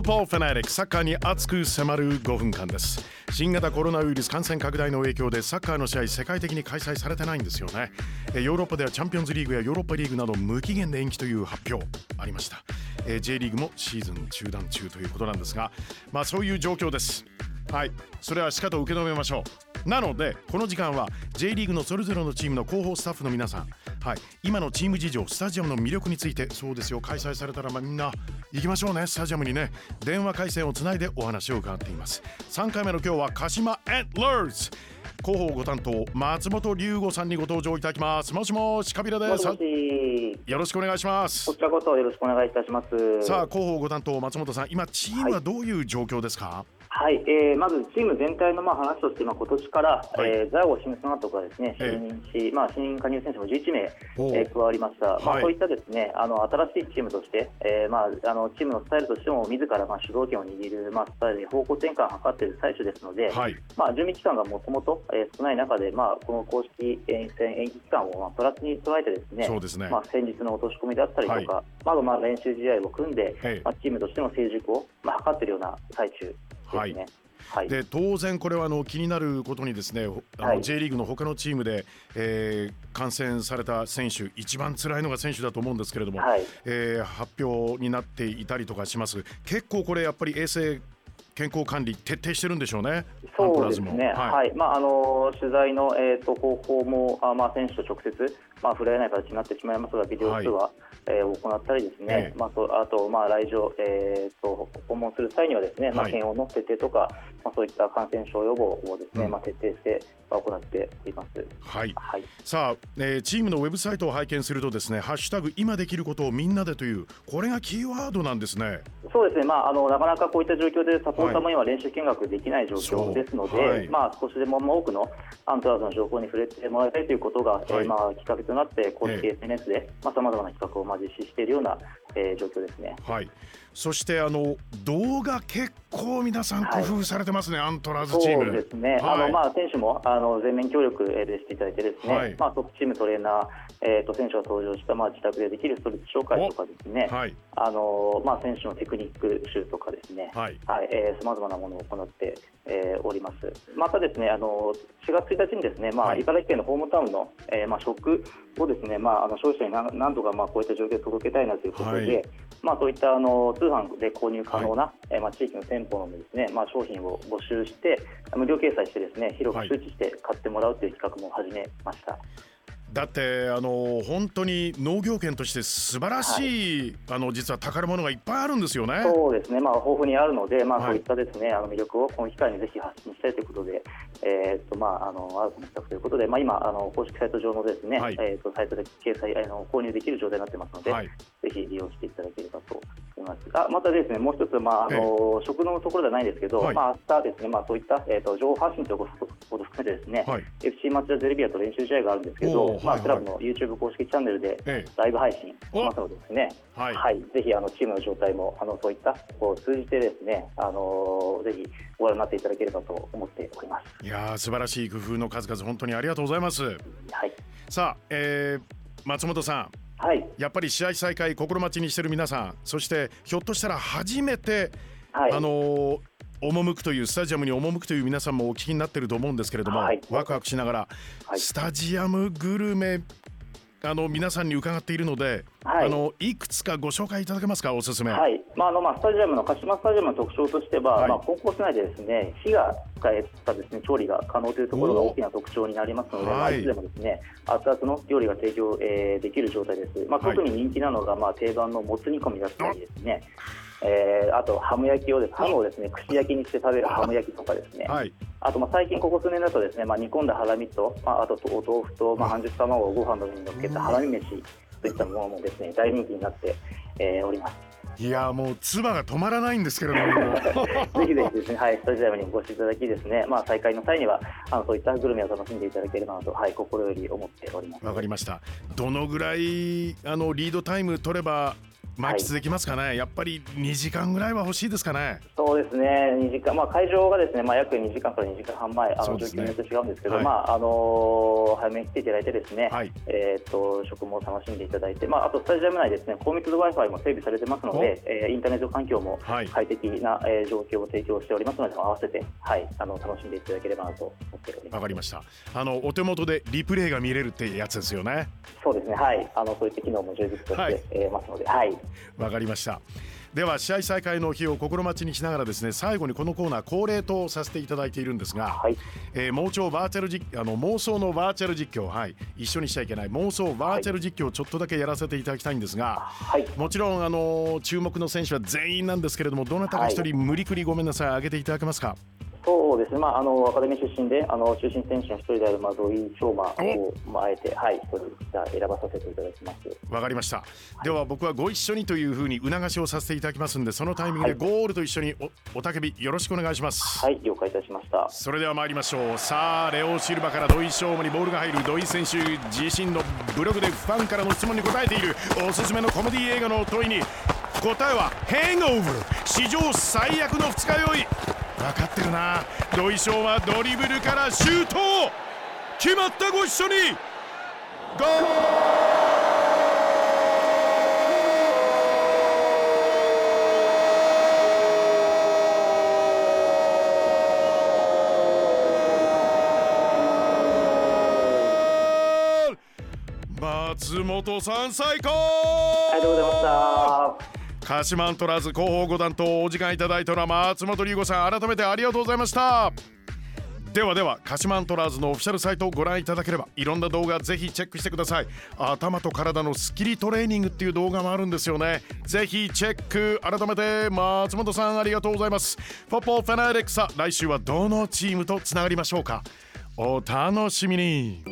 ットボーファナティックサッカーに熱く迫る5分間です。新型コロナウイルス感染拡大の影響でサッカーの試合世界的に開催されてないんですよね。ヨーロッパではチャンピオンズリーグやヨーロッパリーグなど無期限で延期という発表ありました。J リーグもシーズン中断中ということなんですがまあそういう状況です。はい。それはしかと受け止めましょう。なのでこの時間は J リーグのそれぞれのチームの広報スタッフの皆さんはい。今のチーム事情スタジアムの魅力についてそうですよ。開催されたらまあみんな行きましょうね。スタジアムにね。電話回線をつないでお話を伺っています。3回目の今日は鹿島エントラーズ広報ご担当松本龍吾さんにご登場いただきます。もしもしカビラです。よろしくお願いします。こちらこそよろしくお願いいたします。さあ広報ご担当松本さん今チームはどういう状況ですか、はいはい、えー、まずチーム全体のまあ話として、まあ、今年から、はい、えー、ザゴ・シムソナとかですね、就任し、まあ、新加入選手も11名、えー、加わりました、まあ、そういったですねあの新しいチームとして、えーまあ、あのチームのスタイルとしても、自らまあ主導権を握る、まあ、スタイルで方向転換を図っている最中ですので、はい、まあ、準備期間がもともと少ない中で、まあ、この公式戦延期期間をまあプラスに捉えてですね、そうですね。まあ、先日の落とし込みだったりとか、はい、まあ、まあ練習試合を組んで、まあ、チームとしての成熟を、まあ、図っているような最中ですね。はい。はい、で当然これはあの気になることにですねあの、はい、J リーグの他のチームで、えー、感染された選手一番辛いのが選手だと思うんですけれども、はい、えー、発表になっていたりとかします。結構これやっぱり衛生健康管理徹底してるんでしょうね。そうですね。はい、はい、まああの取材のえっ、ー、と方法もあまあ選手と直接まあ触れ合えない形になってしまいますがビデオ通話、はい、えー、行ったりですね。えー、まあとあとまあ来場えっ、ー、と訪問する際にはですね、まあ検温の徹底とか、まあそういった感染症予防をですね、うん、まあ徹底して行っています。はい。はい、さあ、えー、チームのウェブサイトを拝見するとですね、ハッシュタグ今できることをみんなでというこれがキーワードなんですね。そうですね。まああのなかなかこういった状況でサポーターも今練習見学できない状況ですので、はい、まあ少しでも多くのアントラーズの情報に触れてもらいたいということが、はい、えー、まあきっかけとなって公式 SNS で、まあさまざまな企画をまあ実施しているような、えー、状況ですね。はい。そしてあの動画結構皆さん工夫されてますね、はい、アントラーズチーム。そうですね。はい、あのまあ選手もあの全面協力でしていただいてですね、はい、まあトップチームトレーナーえーと、選手が登場したまあ自宅でできるストレッチ紹介とかですね、はい。あのまあ、選手のテクニック集とかですね、はい。はい。えー、さまざまなものを行って、えー、おります。またですねあの4月1日にですね、まあ、茨城県のホームタウンの、えーまあ、食をですね、まあ、あの消費者に何何とかまあこういった状況を届けたいなということで、はい、まあ、そういったあの通販で購入可能な、はい、えー、まあ、地域の店舗のですね、まあ、商品を募集して無料掲載してですね広く周知して買ってもらうという企画も始めました。だってあの本当に農業圏として素晴らしい、はい、あの実は宝物がいっぱいあるんですよね。そうですね、まあ、豊富にあるので、まあ、そういったですね、はい、あの魅力をこの機会にぜひ発信したいということで、えーとまあ、あのアウトの企画ということで、まあ、今あの公式サイト上のですね、はい、えーと、サイトで掲載あの購入できる状態になってますので、ぜひ利用していただければと思います。あまたですね、もう一つ、まああの食堂のところではないんですけど、まあ明日ですね、まあそういったえっ、ー、と情報発信ということを含めてですね、FC 町田ゼルビアと練習試合があるんですけど、まあクラブの YouTube YouTube 公式チャンネルでライブ配信しますのでですね、はい、はい、ぜひあのチームの状態もあのそういったこう通じてですね、あのぜひご覧になっていただければと思っております。いや素晴らしい工夫の数々本当にありがとうございます。はい。さあ、えー、松本さん。はい、やっぱり試合再開心待ちにしてる皆さんそしてひょっとしたら初めて、はい、あの赴くというスタジアムに赴くという皆さんもお聞きになってると思うんですけれども、はい、ワクワクしながら、はい、スタジアムグルメあの皆さんに伺っているので、はい、あのいくつかご紹介いただけますか、おすすめ。はい、まああのまあスタジアムの鹿島スタジアムの特徴としては、はい、まあコンコース内でですね火が使えたですね調理が可能というところが大きな特徴になりますので、まあいつでもですね熱々の料理が提供、えー、できる状態です。まあ特に人気なのがまあ定番のもつ煮込みだったりですね。えー、あとハム焼きをですハムをですね串焼きにして食べるハム焼きとかですね、はい、あとまあ最近ここ数年だとですね、まあ、煮込んだハラミと、まあ、あとお豆腐と、まあ、半熟卵をご飯の上に乗っけたハラミ飯といったものもですね大人気になって、えー、おります。いやもう唾が止まらないんですけれども。ぜひぜひですね、はい、スタジアムにお越しいただきですね、まあ再開の際にはあのそういったグルメを楽しんでいただければなと、はい、心より思っております。わかりました。どのぐらいあのリードタイム取れば満喫できますかね、はい、やっぱり2時間ぐらいは欲しいですかね？そうですね、2時間、まあ、会場がですね、まあ、約2時間から2時間半前、あの、状況によって違うんですけど、はい、まああのー、早めに来ていただいて、ですね、はい、えー、っと食も楽しんでいただいて、まあ、あとスタジアム内ですね、高密度 Wi-Fi も整備されてますので、えー、インターネット環境も快適な、はい、えー、状況を提供しておりますので、合わせて、はい、あの楽しんでいただければなと思っております。わかりました。あのお手元でリプレイが見れるってやつですよね？そうですね、はい、あのそういった機能も充実として、はい、えー、ますので、はい。わかりました。では試合再開の日を心待ちにしながらですね最後にこのコーナー恒例とさせていただいているんですが、はい、えー、妄想バーチャル実あの妄想のバーチャル実況はい。一緒にしちゃいけない。妄想バーチャル実況をちょっとだけやらせていただきたいんですが、はい、もちろんあの注目の選手は全員なんですけれどもどなたか一人無理くりごめんなさい。挙げていただけますか？そうですね、まあ、あのアカデミー出身であの中心選手の一人である、まあ、土井昌馬を、まあ、あえて、はい、一人じゃ選ばさせていただきます。わかりました、はい、では僕はご一緒にというふうに促しをさせていただきますんでそのタイミングでゴールと一緒におおたけびよろしくお願いします。はい了解いたしました。それでは参りましょう。さあレオ・シルバから土井昌馬にボールが入る土井選手自身のブログでファンからの質問に答えているおすすめのコメディ映画の問いに答えは「ヘングオーバー史上最悪の二日酔い」分かってるな。土井翔はドリブルからシュート決まったご一緒に。ゴー松本さん最高。ありがとうございました。鹿島アントラーズ広報五段とお時間いただいたのは松本龍吾さん改めてありがとうございました。ではでは鹿島アントラーズのオフィシャルサイトをご覧いただければいろんな動画ぜひチェックしてください。頭と体のスキリトレーニングっていう動画もあるんですよね。ぜひチェック。改めて松本さんありがとうございます。ポポフェナーレクさ来週はどのチームとつながりましょうか。お楽しみに。